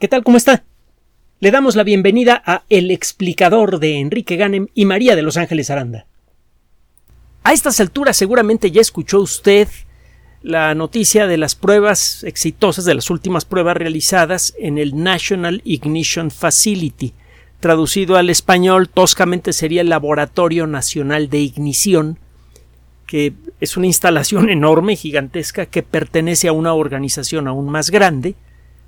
¿Qué tal? ¿Cómo está? Le damos la bienvenida a El explicador de Enrique Ganem y María de Los Ángeles Aranda. A estas alturas seguramente ya escuchó usted la noticia de las pruebas exitosas, de las últimas pruebas realizadas en el National Ignition Facility. Traducido al español, toscamente sería el Laboratorio Nacional de Ignición, que es una instalación enorme, gigantesca, que pertenece a una organización aún más grande,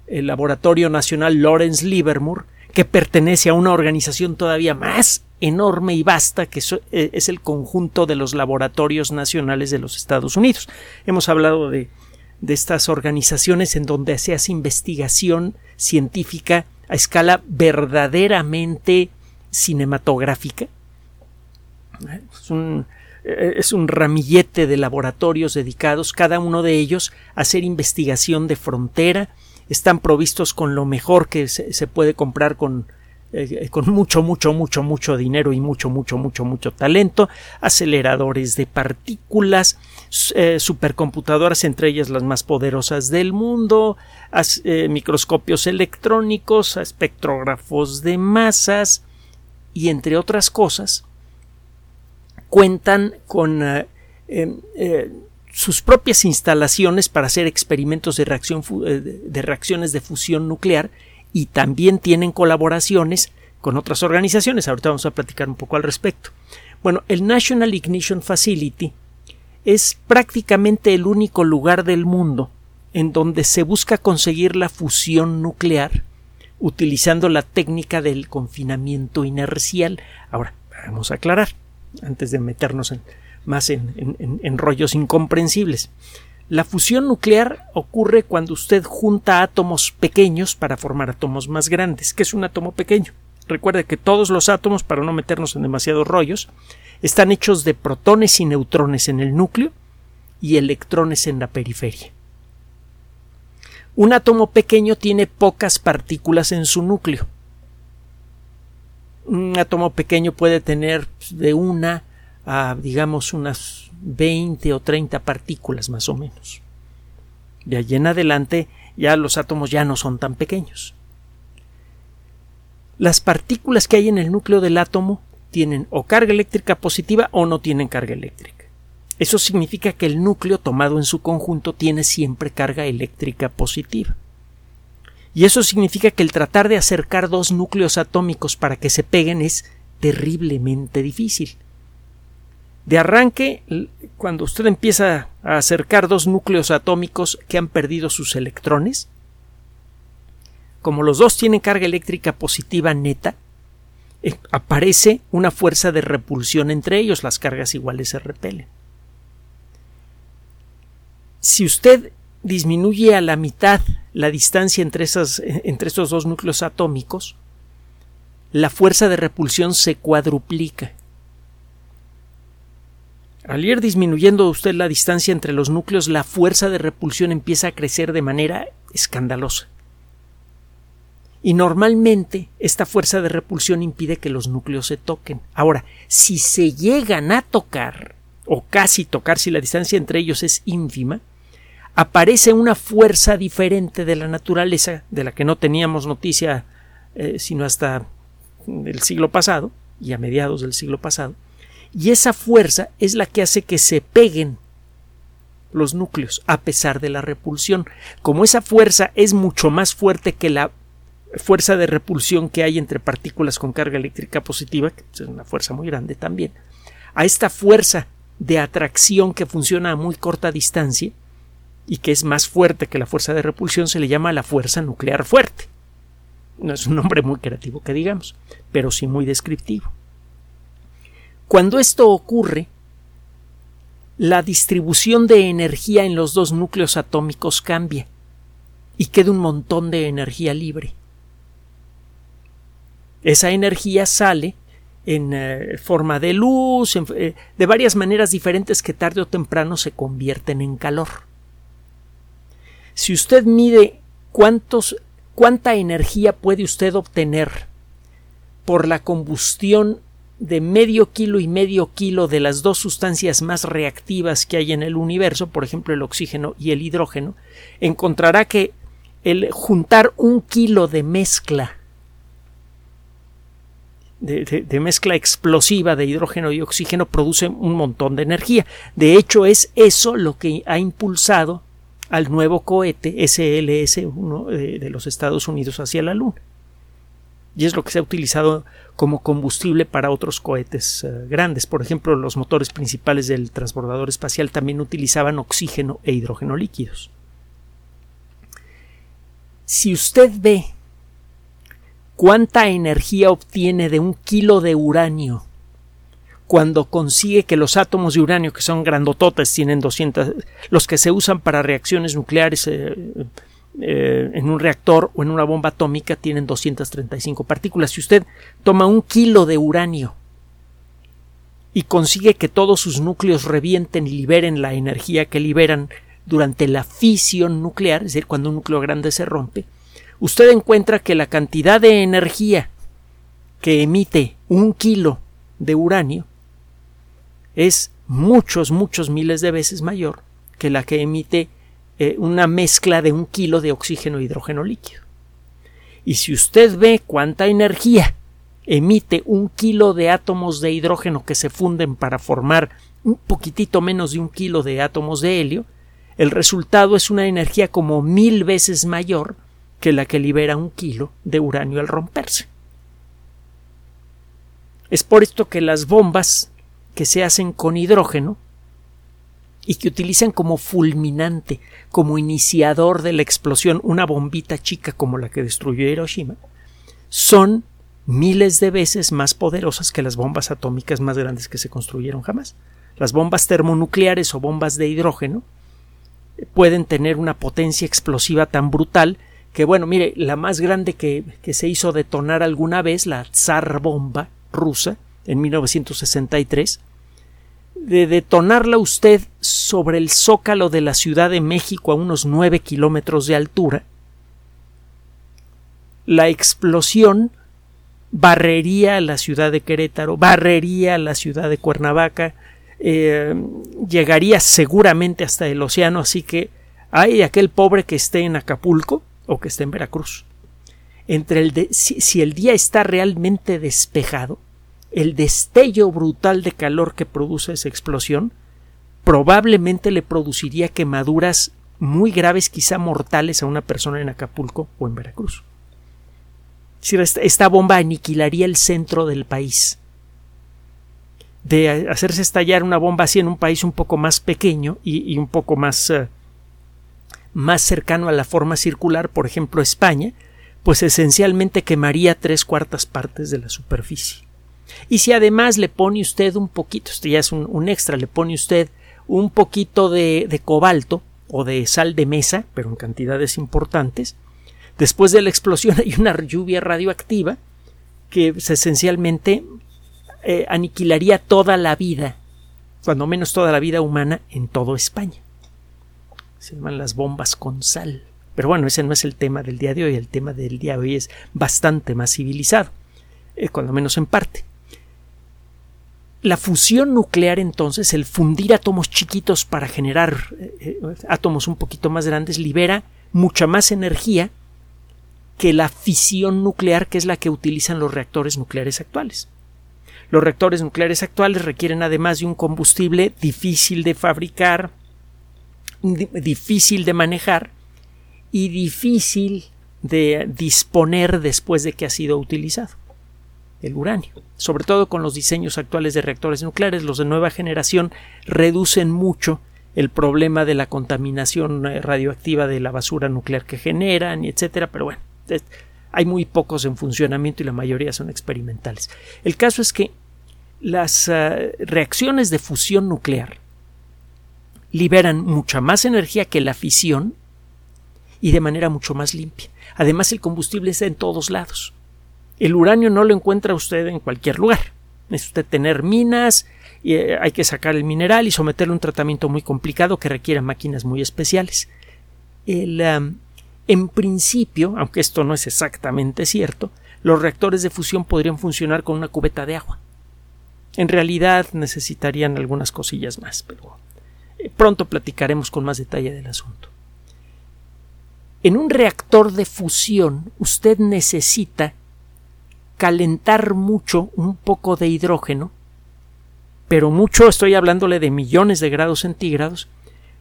el Laboratorio Nacional Lawrence Livermore, que pertenece a una organización todavía más enorme y vasta que eh, es el conjunto de los laboratorios nacionales de los Estados Unidos. Hemos hablado de, de estas organizaciones en donde se hace investigación científica a escala verdaderamente cinematográfica. Es un, eh, es un ramillete de laboratorios dedicados, cada uno de ellos a hacer investigación de frontera, están provistos con lo mejor que se, puede comprar con, eh, con mucho, mucho, mucho, mucho dinero y mucho, mucho, mucho, mucho talento, aceleradores de partículas, eh, supercomputadoras, entre ellas las más poderosas del mundo, eh, microscopios electrónicos, espectrógrafos de masas y entre otras cosas, cuentan con em, sus propias instalaciones para hacer experimentos de, reacción, eh, de reacciones de fusión nuclear y también tienen colaboraciones con otras organizaciones. Ahorita vamos a platicar un poco al respecto. Bueno, el National Ignition Facility es prácticamente el único lugar del mundo en donde se busca conseguir la fusión nuclear utilizando la técnica del confinamiento inercial. Ahora, vamos a aclarar, antes de meternos en, más en, rollos incomprensibles. La fusión nuclear ocurre cuando usted junta átomos pequeños para formar átomos más grandes. ¿Qué es un átomo pequeño? Recuerde que todos los átomos, para no meternos en demasiados rollos, están hechos de protones y neutrones en el núcleo y electrones en la periferia. Un átomo pequeño tiene pocas partículas en su núcleo. Un átomo pequeño puede tener de una a digamos unas 20 o 30 partículas más o menos. De allí en adelante ya los átomos ya no son tan pequeños. Las partículas que hay en el núcleo del átomo tienen o carga eléctrica positiva o no tienen carga eléctrica. Eso significa que el núcleo tomado en su conjunto tiene siempre carga eléctrica positiva. Y eso significa que el tratar de acercar dos núcleos atómicos para que se peguen es terriblemente difícil. De arranque, cuando usted empieza a acercar dos núcleos atómicos que han perdido sus electrones, como los dos tienen carga eléctrica positiva neta, eh, aparece una fuerza de repulsión entre ellos, las cargas iguales se repelen. Si usted disminuye a la mitad la distancia entre, esas, entre esos dos núcleos atómicos, la fuerza de repulsión se cuadruplica. Al ir disminuyendo usted la distancia entre los núcleos, la fuerza de repulsión empieza a crecer de manera escandalosa. Y normalmente esta fuerza de repulsión impide que los núcleos se toquen. Ahora, si se llegan a tocar, o casi tocar si la distancia entre ellos es ínfima, aparece una fuerza diferente de la naturaleza, de la que no teníamos noticia eh, sino hasta el siglo pasado, y a mediados del siglo pasado, y esa fuerza es la que hace que se peguen los núcleos a pesar de la repulsión. Como esa fuerza es mucho más fuerte que la fuerza de repulsión que hay entre partículas con carga eléctrica positiva, que es una fuerza muy grande también, a esta fuerza de atracción que funciona a muy corta distancia y que es más fuerte que la fuerza de repulsión se le llama la fuerza nuclear fuerte. No es un nombre muy creativo que digamos, pero sí muy descriptivo. Cuando esto ocurre, la distribución de energía en los dos núcleos atómicos cambia y queda un montón de energía libre. Esa energía sale en eh, forma de luz, eh, de varias maneras diferentes que tarde o temprano se convierten en calor. Si usted mide cuántos, cuánta energía puede usted obtener por la combustión de medio kilo y medio kilo de las dos sustancias más reactivas que hay en el universo, por ejemplo el oxígeno y el hidrógeno, encontrará que el juntar un kilo de mezcla de, mezcla explosiva de hidrógeno y oxígeno produce un montón de energía. De hecho, es eso lo que ha impulsado al nuevo cohete SLS-1 de, de los Estados Unidos hacia la Luna. Y es lo que se ha utilizado como combustible para otros cohetes eh, grandes. Por ejemplo, los motores principales del transbordador espacial también utilizaban oxígeno e hidrógeno líquidos. Si usted ve cuánta energía obtiene de un kilo de uranio cuando consigue que los átomos de uranio, que son grandototes, tienen 200, los que se usan para reacciones nucleares eh, eh, en un reactor o en una bomba atómica, tienen 235 partículas. Si usted toma un kilo de uranio y consigue que todos sus núcleos revienten y liberen la energía que liberan durante la fisión nuclear, es decir, cuando un núcleo grande se rompe, usted encuentra que la cantidad de energía que emite un kilo de uranio es muchos, muchos miles de veces mayor que la que emite eh, una mezcla de un kilo de oxígeno e hidrógeno líquido. Y si usted ve cuánta energía emite un kilo de átomos de hidrógeno que se funden para formar un poquitito menos de un kilo de átomos de helio, el resultado es una energía como mil veces mayor que la que libera un kilo de uranio al romperse. Es por esto que las bombas que se hacen con hidrógeno y que utilizan como fulminante, como iniciador de la explosión, una bombita chica como la que destruyó Hiroshima, son miles de veces más poderosas que las bombas atómicas más grandes que se construyeron jamás. Las bombas termonucleares o bombas de hidrógeno pueden tener una potencia explosiva tan brutal que bueno, mire, la más grande que, que se hizo detonar alguna vez, la Tsar bomba rusa, en 1963, de detonarla usted sobre el zócalo de la Ciudad de México a unos nueve kilómetros de altura, la explosión barrería la ciudad de Querétaro, barrería la ciudad de Cuernavaca, eh, llegaría seguramente hasta el océano, así que hay aquel pobre que esté en Acapulco o que esté en Veracruz. Entre el si, el día está realmente despejado, el destello brutal de calor que produce esa explosión probablemente le produciría quemaduras muy graves, quizá mortales, a una persona en Acapulco o en Veracruz. Esta bomba aniquilaría el centro del país. De hacerse estallar una bomba así en un país un poco más pequeño y, un poco más eh, más cercano a la forma circular, por ejemplo España, pues esencialmente quemaría tres cuartas partes de la superficie. Y si además le pone usted un poquito, esto ya es un, extra, le pone usted un poquito de, cobalto o de sal de mesa, pero en cantidades importantes, después de la explosión hay una lluvia radioactiva que esencialmente eh, aniquilaría toda la vida, cuando menos toda la vida humana en toda España se llaman las bombas con sal. Pero bueno, ese no es el tema del día de hoy. El tema del día de hoy es bastante más civilizado, eh, cuando menos en parte. La fusión nuclear, entonces, el fundir átomos chiquitos para generar eh, eh, átomos un poquito más grandes, libera mucha más energía que la fisión nuclear, que es la que utilizan los reactores nucleares actuales. Los reactores nucleares actuales requieren además de un combustible difícil de fabricar, difícil de manejar y difícil de disponer después de que ha sido utilizado el uranio. Sobre todo con los diseños actuales de reactores nucleares, los de nueva generación reducen mucho el problema de la contaminación eh, radioactiva de la basura nuclear que generan, etcétera, pero bueno, hay muy pocos en funcionamiento y la mayoría son experimentales. El caso es que las eh, reacciones de fusión nuclear liberan mucha más energía que la fisión y de manera mucho más limpia. Además, el combustible está en todos lados. El uranio no lo encuentra usted en cualquier lugar. Necesita usted tener minas, y eh, hay que sacar el mineral y someterle a un tratamiento muy complicado que requiere máquinas muy especiales. en principio, aunque esto no es exactamente cierto, los reactores de fusión podrían funcionar con una cubeta de agua. En realidad necesitarían algunas cosillas más, pero pronto platicaremos con más detalle del asunto. En un reactor de fusión usted necesita calentar mucho un poco de hidrógeno, pero mucho estoy hablándole de millones de grados centígrados,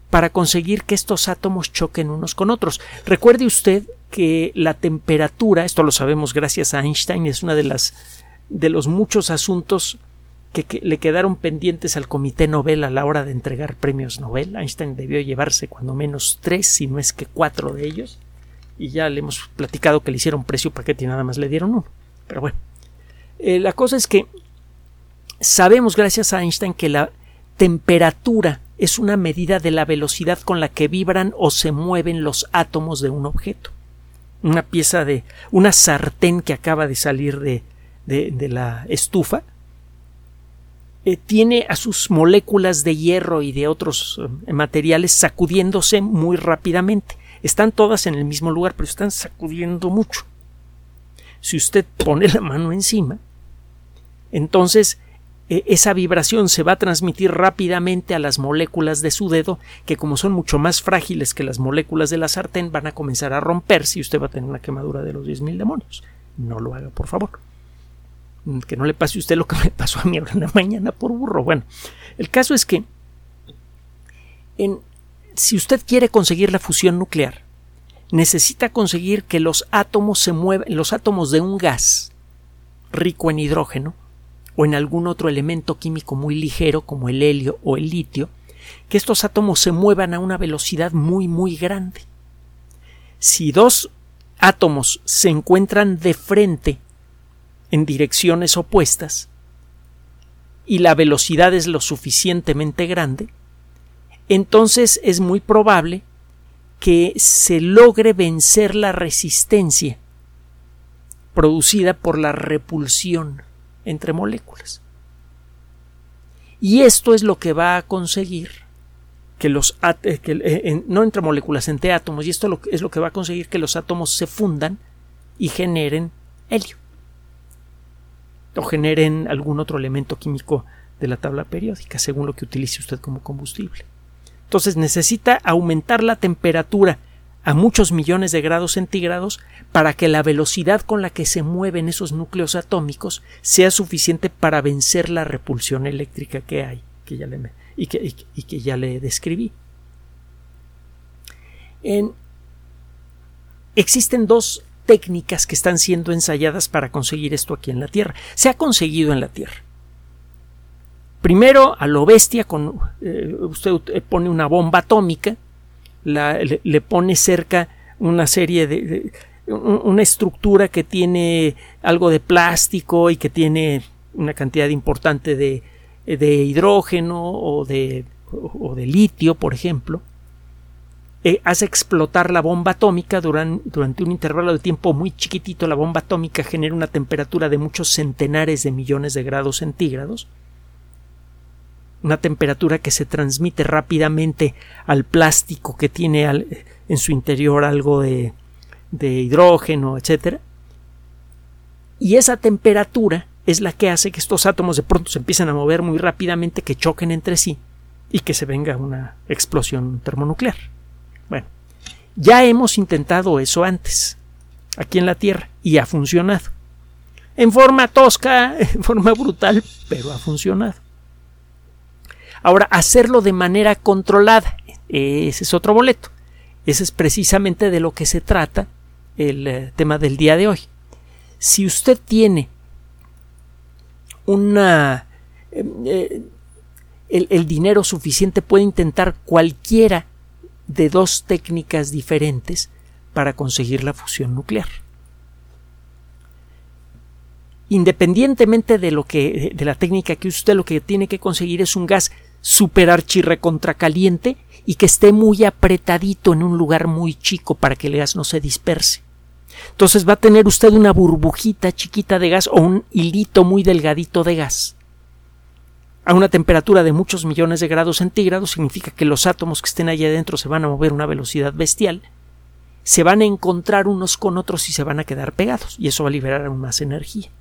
para conseguir que estos átomos choquen unos con otros. Recuerde usted que la temperatura, esto lo sabemos gracias a Einstein, es una de las de los muchos asuntos que, le quedaron pendientes al Comité Nobel a la hora de entregar premios Nobel. Einstein debió llevarse cuando menos tres, si no es que cuatro de ellos, y ya le hemos platicado que le hicieron precio paquete y nada más le dieron uno. Pero bueno, eh, la cosa es que sabemos gracias a Einstein que la temperatura es una medida de la velocidad con la que vibran o se mueven los átomos de un objeto. Una pieza de una sartén que acaba de salir de, de, la estufa eh, tiene a sus moléculas de hierro y de otros eh, materiales sacudiéndose muy rápidamente. Están todas en el mismo lugar, pero están sacudiendo mucho. Si usted pone la mano encima, entonces e, esa vibración se va a transmitir rápidamente a las moléculas de su dedo, que como son mucho más frágiles que las moléculas de la sartén, van a comenzar a romperse y usted va a tener una quemadura de los 10.000 demonios. No lo haga, por favor. Mm, que no le pase a usted lo que me pasó a mí en la mañana por burro. Bueno, el caso es que si usted quiere conseguir la fusión nuclear, necesita conseguir que los átomos se muevan, los átomos de un gas rico en hidrógeno, o en algún otro elemento químico muy ligero como el helio o el litio, que estos átomos se muevan a una velocidad muy muy grande. Si dos átomos se encuentran de frente en direcciones opuestas y la velocidad es lo suficientemente grande, entonces es muy probable que se logre vencer la resistencia producida por la repulsión entre moléculas. Y esto es lo que va a conseguir que los eh, eh, no entre moléculas, entre átomos, y esto es lo que va a conseguir que los átomos se fundan y generen helio o generen algún otro elemento químico de la tabla periódica, según lo que utilice usted como combustible. Entonces necesita aumentar la temperatura a muchos millones de grados centígrados para que la velocidad con la que se mueven esos núcleos atómicos sea suficiente para vencer la repulsión eléctrica que hay que ya le, y, que, que, ya le describí. existen dos técnicas que están siendo ensayadas para conseguir esto aquí en la Tierra. Se ha conseguido en la Tierra. Primero, a lo bestia, con, eh, usted pone una bomba atómica le, pone cerca una serie de, una estructura que tiene algo de plástico y que tiene una cantidad importante de, de hidrógeno o de, o de, litio, por ejemplo, eh, hace explotar la bomba atómica durante un intervalo de tiempo muy chiquitito. La bomba atómica genera una temperatura de muchos centenares de millones de grados centígrados una temperatura que se transmite rápidamente al plástico que tiene en su interior algo de, de hidrógeno, etc. Y esa temperatura es la que hace que estos átomos de pronto se empiecen a mover muy rápidamente, que choquen entre sí y que se venga una explosión termonuclear. Bueno, ya hemos intentado eso antes, aquí en la Tierra, y ha funcionado. En forma tosca, en forma brutal, pero ha funcionado. Ahora, hacerlo de manera controlada, ese es otro boleto. Ese es precisamente de lo que se trata el eh, tema del día de hoy. Si usted tiene una eh, el, el, dinero suficiente puede intentar cualquiera de dos técnicas diferentes para conseguir la fusión nuclear. Independientemente de lo que de la técnica que usted lo que tiene que conseguir es un gas super caliente y que esté muy apretadito en un lugar muy chico para que el gas no se disperse. Entonces va a tener usted una burbujita chiquita de gas o un hilito muy delgadito de gas. A una temperatura de muchos millones de grados centígrados significa que los átomos que estén allá adentro se van a mover a una velocidad bestial, se van a encontrar unos con otros y se van a quedar pegados, y eso va a liberar aún más energía.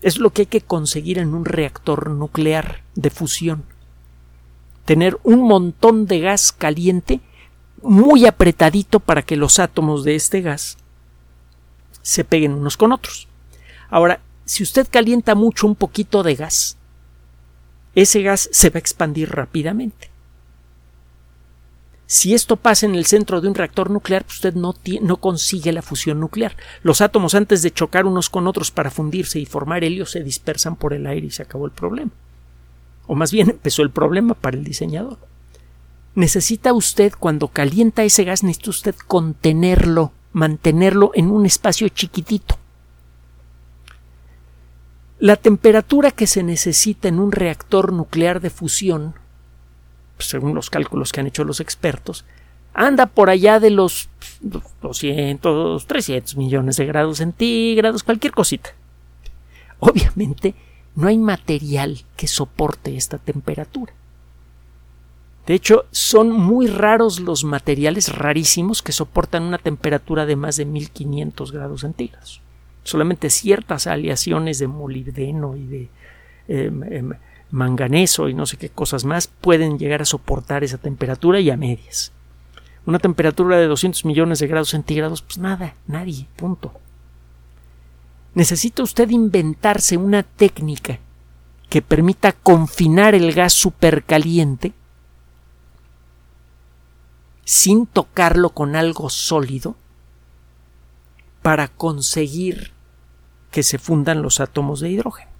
Es lo que hay que conseguir en un reactor nuclear de fusión tener un montón de gas caliente muy apretadito para que los átomos de este gas se peguen unos con otros. Ahora, si usted calienta mucho un poquito de gas, ese gas se va a expandir rápidamente. Si esto pasa en el centro de un reactor nuclear, pues usted no, no, consigue la fusión nuclear. Los átomos antes de chocar unos con otros para fundirse y formar helio se dispersan por el aire y se acabó el problema. O más bien empezó el problema para el diseñador. Necesita usted, cuando calienta ese gas, necesita usted contenerlo, mantenerlo en un espacio chiquitito. La temperatura que se necesita en un reactor nuclear de fusión según los cálculos que han hecho los expertos, anda por allá de los 200, 300 millones de grados centígrados, cualquier cosita. Obviamente no hay material que soporte esta temperatura. De hecho, son muy raros los materiales rarísimos que soportan una temperatura de más de 1500 grados centígrados. Solamente ciertas aleaciones de molibdeno y de em, em, manganeso y no sé qué cosas más pueden llegar a soportar esa temperatura y a medias. Una temperatura de 200 millones de grados centígrados, pues nada, nadie, punto. Necesita usted inventarse una técnica que permita confinar el gas supercaliente sin tocarlo con algo sólido para conseguir que se fundan los átomos de hidrógeno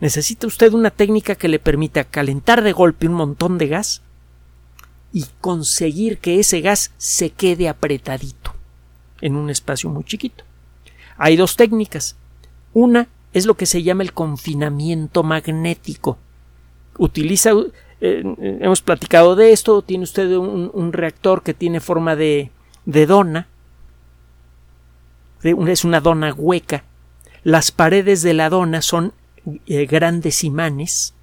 necesita usted una técnica que le permita calentar de golpe un montón de gas y conseguir que ese gas se quede apretadito en un espacio muy chiquito. Hay dos técnicas. Una es lo que se llama el confinamiento magnético. Utiliza, eh, hemos platicado de esto, tiene usted un, reactor que tiene forma de, de dona, es una dona hueca. Las paredes de la dona son eh, grandes imanes,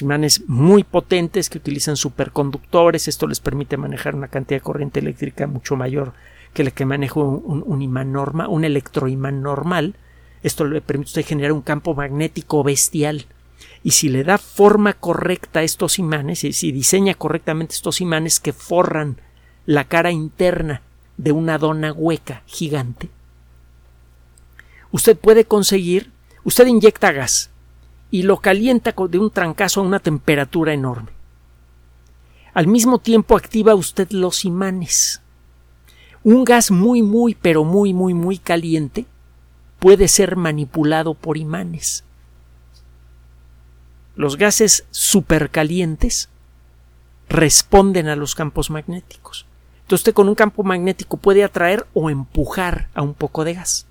imanes muy potentes que utilizan superconductores. Esto les permite manejar una cantidad de corriente eléctrica mucho mayor que la que maneja un, imán normal, un electroimán normal. Esto le permite generar un campo magnético bestial. Y si le da forma correcta a estos imanes, y si diseña correctamente estos imanes que forran la cara interna de una dona hueca gigante, usted puede conseguir Usted inyecta gas y lo calienta de un trancazo a una temperatura enorme. Al mismo tiempo activa usted los imanes. Un gas muy, muy, pero muy, muy, muy caliente puede ser manipulado por imanes. Los gases supercalientes responden a los campos magnéticos. Entonces usted con un campo magnético puede atraer o empujar a un poco de gas.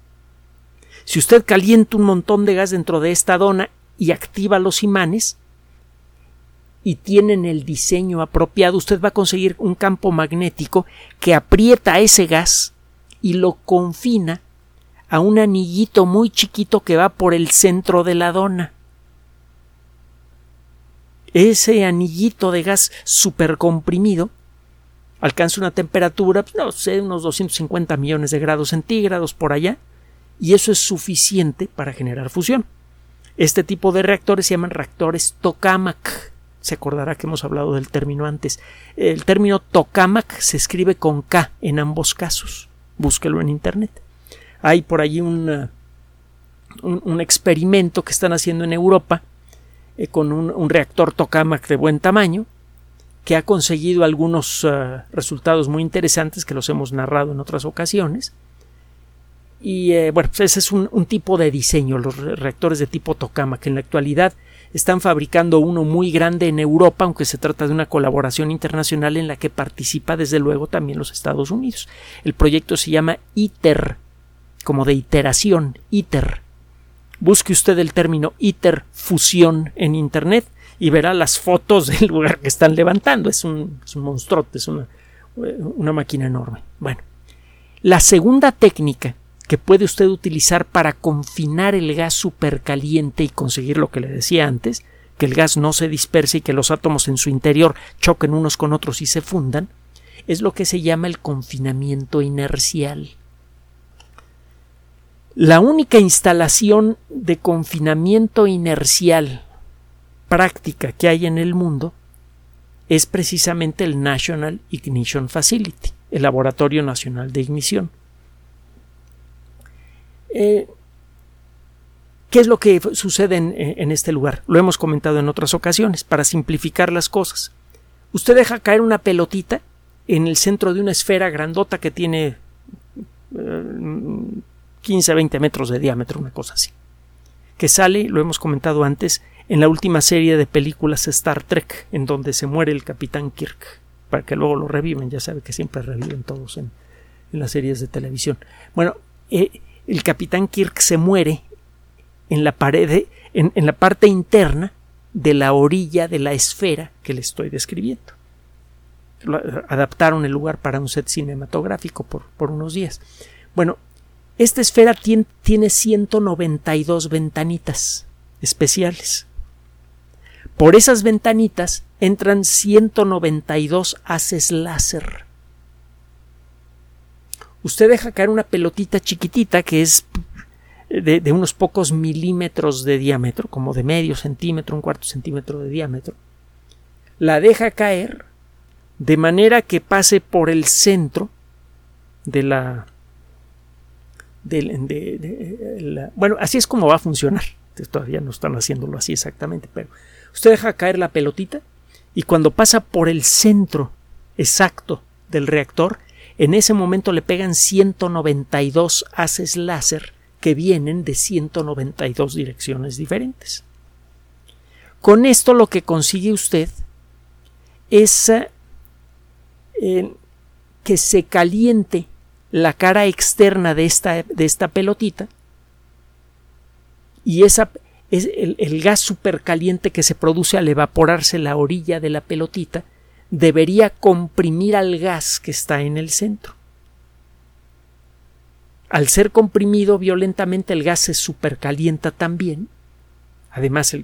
Si usted calienta un montón de gas dentro de esta dona y activa los imanes y tienen el diseño apropiado, usted va a conseguir un campo magnético que aprieta ese gas y lo confina a un anillito muy chiquito que va por el centro de la dona. Ese anillito de gas supercomprimido alcanza una temperatura, pues, no sé, unos 250 millones de grados centígrados por allá, y eso es suficiente para generar fusión. Este tipo de reactores se llaman reactores tokamak. Se acordará que hemos hablado del término antes. El término tokamak se escribe con K en ambos casos. Búsquelo en internet. Hay por allí un, un, experimento que están haciendo en Europa eh, con un, reactor tokamak de buen tamaño que ha conseguido algunos eh, resultados muy interesantes que los hemos narrado en otras ocasiones y eh, bueno, pues ese es un, tipo de diseño, los reactores de tipo Tocama, que en la actualidad están fabricando uno muy grande en Europa, aunque se trata de una colaboración internacional en la que participa desde luego también los Estados Unidos. El proyecto se llama ITER, como de iteración, ITER. Busque usted el término ITER fusión en Internet y verá las fotos del lugar que están levantando. Es un, es un monstruote, es una, una máquina enorme. Bueno, la segunda técnica que puede usted utilizar para confinar el gas supercaliente y conseguir lo que le decía antes, que el gas no se disperse y que los átomos en su interior choquen unos con otros y se fundan, es lo que se llama el confinamiento inercial. La única instalación de confinamiento inercial práctica que hay en el mundo es precisamente el National Ignition Facility, el Laboratorio Nacional de Ignición. Eh, ¿Qué es lo que sucede en, este lugar? Lo hemos comentado en otras ocasiones, para simplificar las cosas. Usted deja caer una pelotita en el centro de una esfera grandota que tiene 15 a 20 metros de diámetro, una cosa así. Que sale, lo hemos comentado antes, en la última serie de películas Star Trek, en donde se muere el capitán Kirk, para que luego lo reviven, ya sabe que siempre reviven todos en, las series de televisión. Bueno, eh, el capitán Kirk se muere en la pared, en, la parte interna de la orilla de la esfera que le estoy describiendo. Adaptaron el lugar para un set cinematográfico por, por unos días. Bueno, esta esfera tiene, tiene 192 ventanitas especiales. Por esas ventanitas entran 192 haces láser. Usted deja caer una pelotita chiquitita que es de, unos pocos milímetros de diámetro, como de medio centímetro, un cuarto centímetro de diámetro, la deja caer de manera que pase por el centro de la, bueno, así es como va a funcionar. Todavía no están haciéndolo así exactamente, pero usted deja caer la pelotita y cuando pasa por el centro exacto del reactor, en ese momento le pegan 192 haces láser que vienen de 192 direcciones diferentes. Con esto lo que consigue usted es eh, que se caliente la cara externa de esta, de esta pelotita y esa es el, el gas supercaliente que se produce al evaporarse la orilla de la pelotita debería comprimir al gas que está en el centro. Al ser comprimido violentamente el gas se supercalienta también, además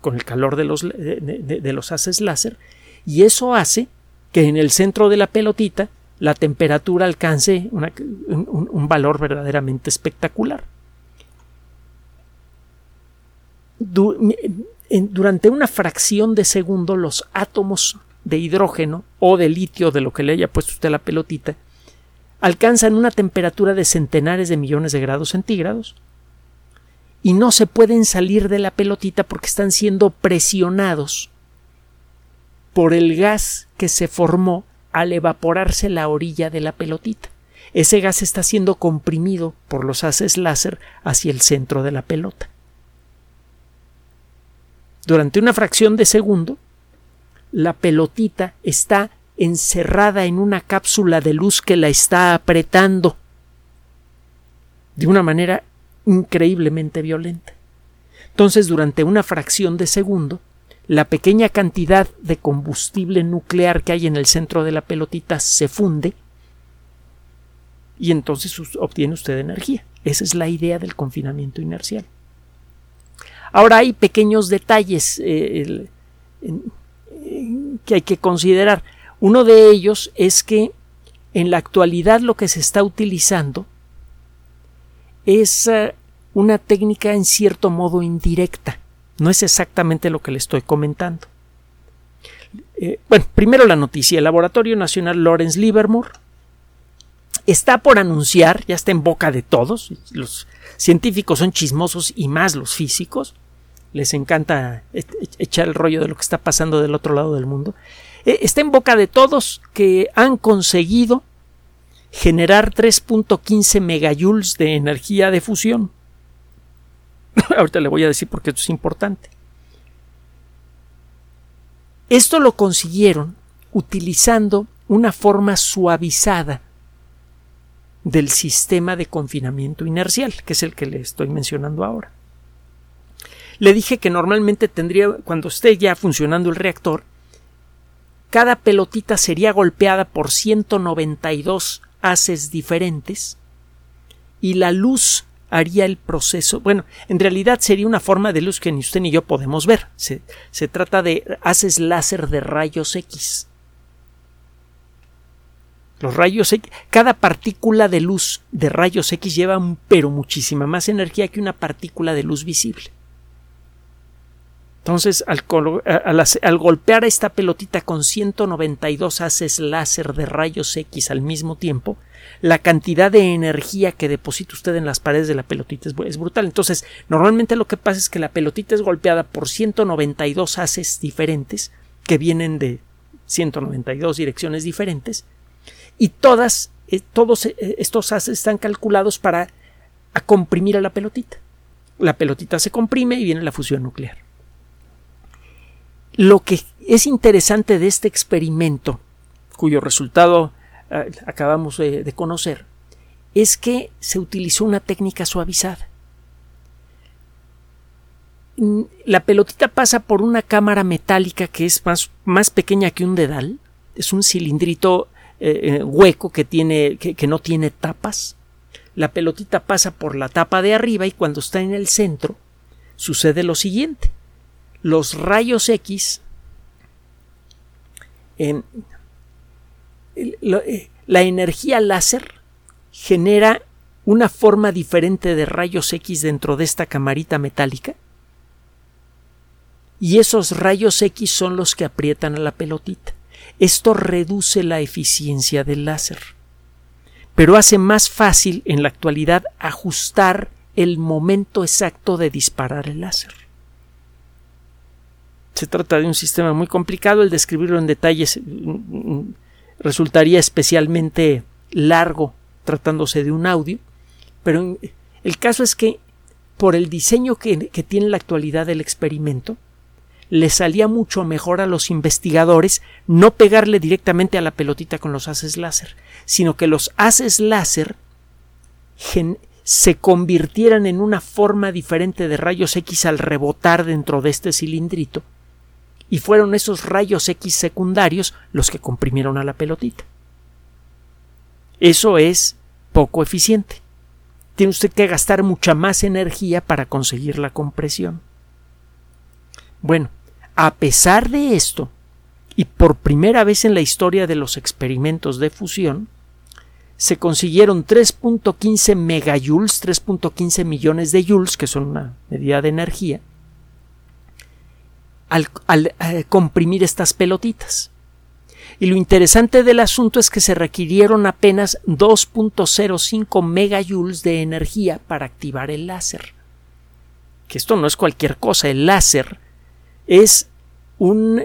con el calor de los, de, los haces láser, y eso hace que en el centro de la pelotita la temperatura alcance un, valor verdaderamente espectacular. durante una fracción de segundo los átomos de hidrógeno o de litio de lo que le haya puesto usted la pelotita alcanzan una temperatura de centenares de millones de grados centígrados y no se pueden salir de la pelotita porque están siendo presionados por el gas que se formó al evaporarse la orilla de la pelotita. Ese gas está siendo comprimido por los haces láser hacia el centro de la pelota. Durante una fracción de segundo, la pelotita está encerrada en una cápsula de luz que la está apretando de una manera increíblemente violenta. Entonces, durante una fracción de segundo, la pequeña cantidad de combustible nuclear que hay en el centro de la pelotita se funde y entonces obtiene usted energía. Esa es la idea del confinamiento inercial. Ahora hay pequeños detalles eh, que hay que considerar. Uno de ellos es que en la actualidad lo que se está utilizando es eh, una técnica en cierto modo indirecta. No es exactamente lo que le estoy comentando. Eh, bueno, primero la noticia. El Laboratorio Nacional Lawrence Livermore está por anunciar, ya está en boca de todos, los científicos son chismosos y más los físicos, les encanta e-, echar el rollo de lo que está pasando del otro lado del mundo, eh, está en boca de todos que han conseguido generar 3.15 megajoules de energía de fusión. Ahorita le voy a decir por qué esto es importante. Esto lo consiguieron utilizando una forma suavizada del sistema de confinamiento inercial, que es el que le estoy mencionando ahora. Le dije que normalmente tendría, cuando esté ya funcionando el reactor, cada pelotita sería golpeada por 192 haces diferentes y la luz haría el proceso. Bueno, en realidad sería una forma de luz que ni usted ni yo podemos ver. Se, se trata de haces láser de rayos X. Los rayos X, cada partícula de luz de rayos X lleva pero muchísima más energía que una partícula de luz visible. Entonces, al, al, golpear esta pelotita con 192 haces láser de rayos X al mismo tiempo, la cantidad de energía que deposita usted en las paredes de la pelotita es, brutal. Entonces, normalmente lo que pasa es que la pelotita es golpeada por 192 haces diferentes que vienen de 192 direcciones diferentes y todas, eh, todos eh, estos haces están calculados para comprimir a la pelotita. La pelotita se comprime y viene la fusión nuclear. Lo que es interesante de este experimento, cuyo resultado eh, acabamos de conocer, es que se utilizó una técnica suavizada. La pelotita pasa por una cámara metálica que es más, más pequeña que un dedal, es un cilindrito eh, eh, hueco que, tiene, que no tiene tapas. La pelotita pasa por la tapa de arriba y cuando está en el centro sucede lo siguiente los rayos X en, eh, la energía láser genera una forma diferente de rayos X dentro de esta camarita metálica y esos rayos X son los que aprietan a la pelotita. Esto reduce la eficiencia del láser, pero hace más fácil en la actualidad ajustar el momento exacto de disparar el láser. Se trata de un sistema muy complicado, el describirlo en detalles mm, mm, resultaría especialmente largo tratándose de un audio, pero el caso es que por el diseño que, que tiene la actualidad del experimento, le salía mucho mejor a los investigadores no pegarle directamente a la pelotita con los haces láser, sino que los haces láser se convirtieran en una forma diferente de rayos X al rebotar dentro de este cilindrito y fueron esos rayos X secundarios los que comprimieron a la pelotita. Eso es poco eficiente. Tiene usted que gastar mucha más energía para conseguir la compresión. Bueno, a pesar de esto, y por primera vez en la historia de los experimentos de fusión, se consiguieron 3.15 megajoules, 3.15 millones de joules, que son una medida de energía, al, eh, comprimir estas pelotitas. Y lo interesante del asunto es que se requirieron apenas 2.05 megajoules de energía para activar el láser. Que esto no es cualquier cosa, el láser es un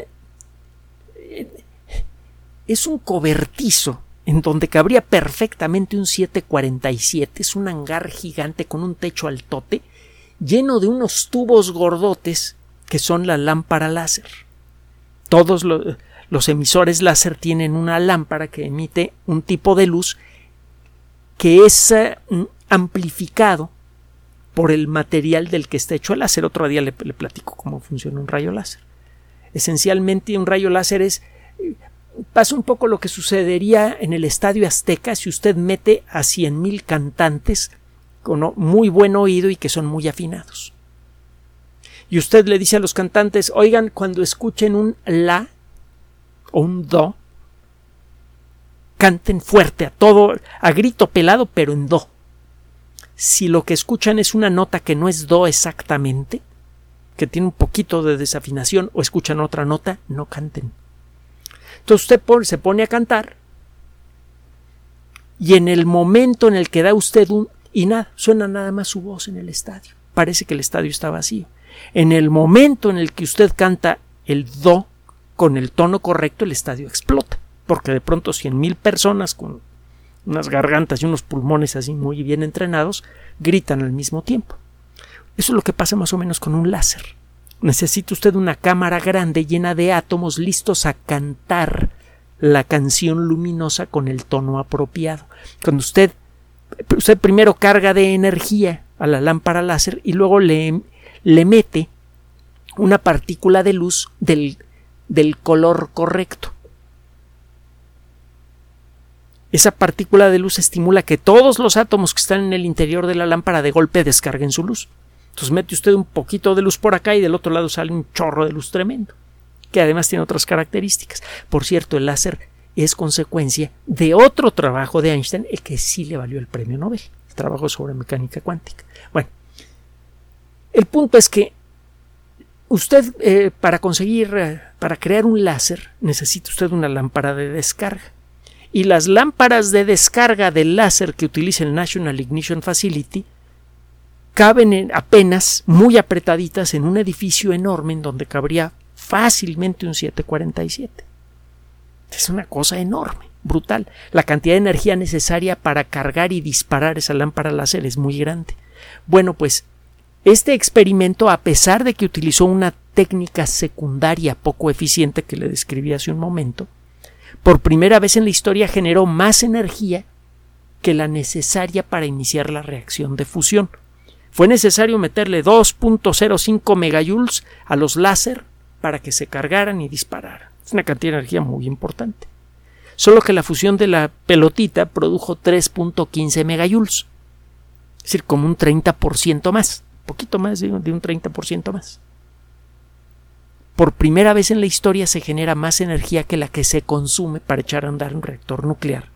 es un cobertizo en donde cabría perfectamente un 747, es un hangar gigante con un techo altote lleno de unos tubos gordotes que son la lámpara láser. Todos los, emisores láser tienen una lámpara que emite un tipo de luz que es eh, amplificado por el material del que está hecho el láser. Otro día le, platico cómo funciona un rayo láser. Esencialmente un rayo láser es pasa un poco lo que sucedería en el Estadio Azteca si usted mete a cien mil cantantes con muy buen oído y que son muy afinados y usted le dice a los cantantes, oigan, cuando escuchen un la o un do, canten fuerte, a todo, a grito pelado, pero en do. Si lo que escuchan es una nota que no es do exactamente, que tiene un poquito de desafinación, o escuchan otra nota, no canten. Entonces usted se pone a cantar y en el momento en el que da usted un y nada, suena nada más su voz en el estadio. Parece que el estadio está vacío. En el momento en el que usted canta el do con el tono correcto, el estadio explota, porque de pronto cien mil personas con unas gargantas y unos pulmones así muy bien entrenados gritan al mismo tiempo. Eso es lo que pasa más o menos con un láser. Necesita usted una cámara grande llena de átomos listos a cantar la canción luminosa con el tono apropiado. Cuando usted, usted primero carga de energía a la lámpara láser y luego le le mete una partícula de luz del, del color correcto. Esa partícula de luz estimula que todos los átomos que están en el interior de la lámpara de golpe descarguen su luz. Entonces mete usted un poquito de luz por acá y del otro lado sale un chorro de luz tremendo, que además tiene otras características. Por cierto, el láser es consecuencia de otro trabajo de Einstein, el que sí le valió el premio Nobel, el trabajo sobre mecánica cuántica. El punto es que usted eh, para conseguir, eh, para crear un láser, necesita usted una lámpara de descarga. Y las lámparas de descarga del láser que utiliza el National Ignition Facility caben apenas muy apretaditas en un edificio enorme en donde cabría fácilmente un 747. Es una cosa enorme, brutal. La cantidad de energía necesaria para cargar y disparar esa lámpara láser es muy grande. Bueno, pues este experimento, a pesar de que utilizó una técnica secundaria poco eficiente que le describí hace un momento, por primera vez en la historia generó más energía que la necesaria para iniciar la reacción de fusión. Fue necesario meterle 2.05 megajoules a los láser para que se cargaran y dispararan. Es una cantidad de energía muy importante. Solo que la fusión de la pelotita produjo 3.15 megajoules. Es decir, como un 30% más. Poquito más de un 30% más. Por primera vez en la historia se genera más energía que la que se consume para echar a andar un reactor nuclear.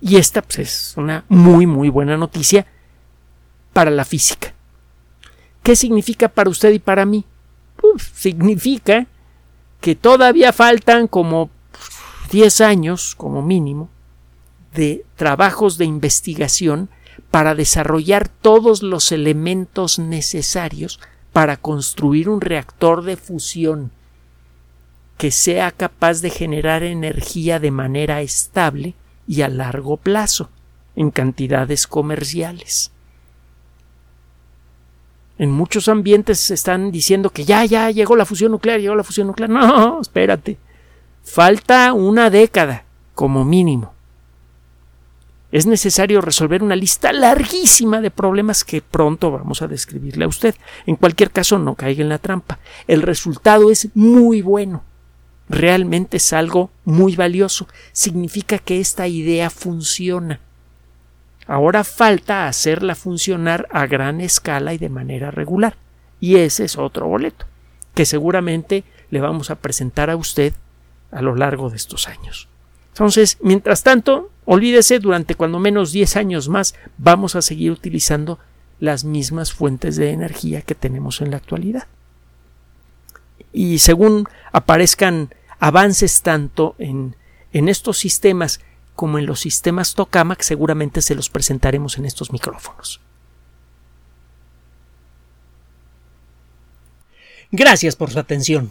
Y esta pues, es una muy muy buena noticia para la física. ¿Qué significa para usted y para mí? significa que todavía faltan como 10 años, como mínimo, de trabajos de investigación para desarrollar todos los elementos necesarios para construir un reactor de fusión que sea capaz de generar energía de manera estable y a largo plazo, en cantidades comerciales. En muchos ambientes se están diciendo que ya, ya llegó la fusión nuclear, llegó la fusión nuclear. No, espérate. Falta una década, como mínimo. Es necesario resolver una lista larguísima de problemas que pronto vamos a describirle a usted. En cualquier caso, no caiga en la trampa. El resultado es muy bueno. Realmente es algo muy valioso. Significa que esta idea funciona. Ahora falta hacerla funcionar a gran escala y de manera regular. Y ese es otro boleto, que seguramente le vamos a presentar a usted a lo largo de estos años. Entonces, mientras tanto, olvídese, durante cuando menos 10 años más vamos a seguir utilizando las mismas fuentes de energía que tenemos en la actualidad. Y según aparezcan avances tanto en, en estos sistemas como en los sistemas tokamak, seguramente se los presentaremos en estos micrófonos. Gracias por su atención.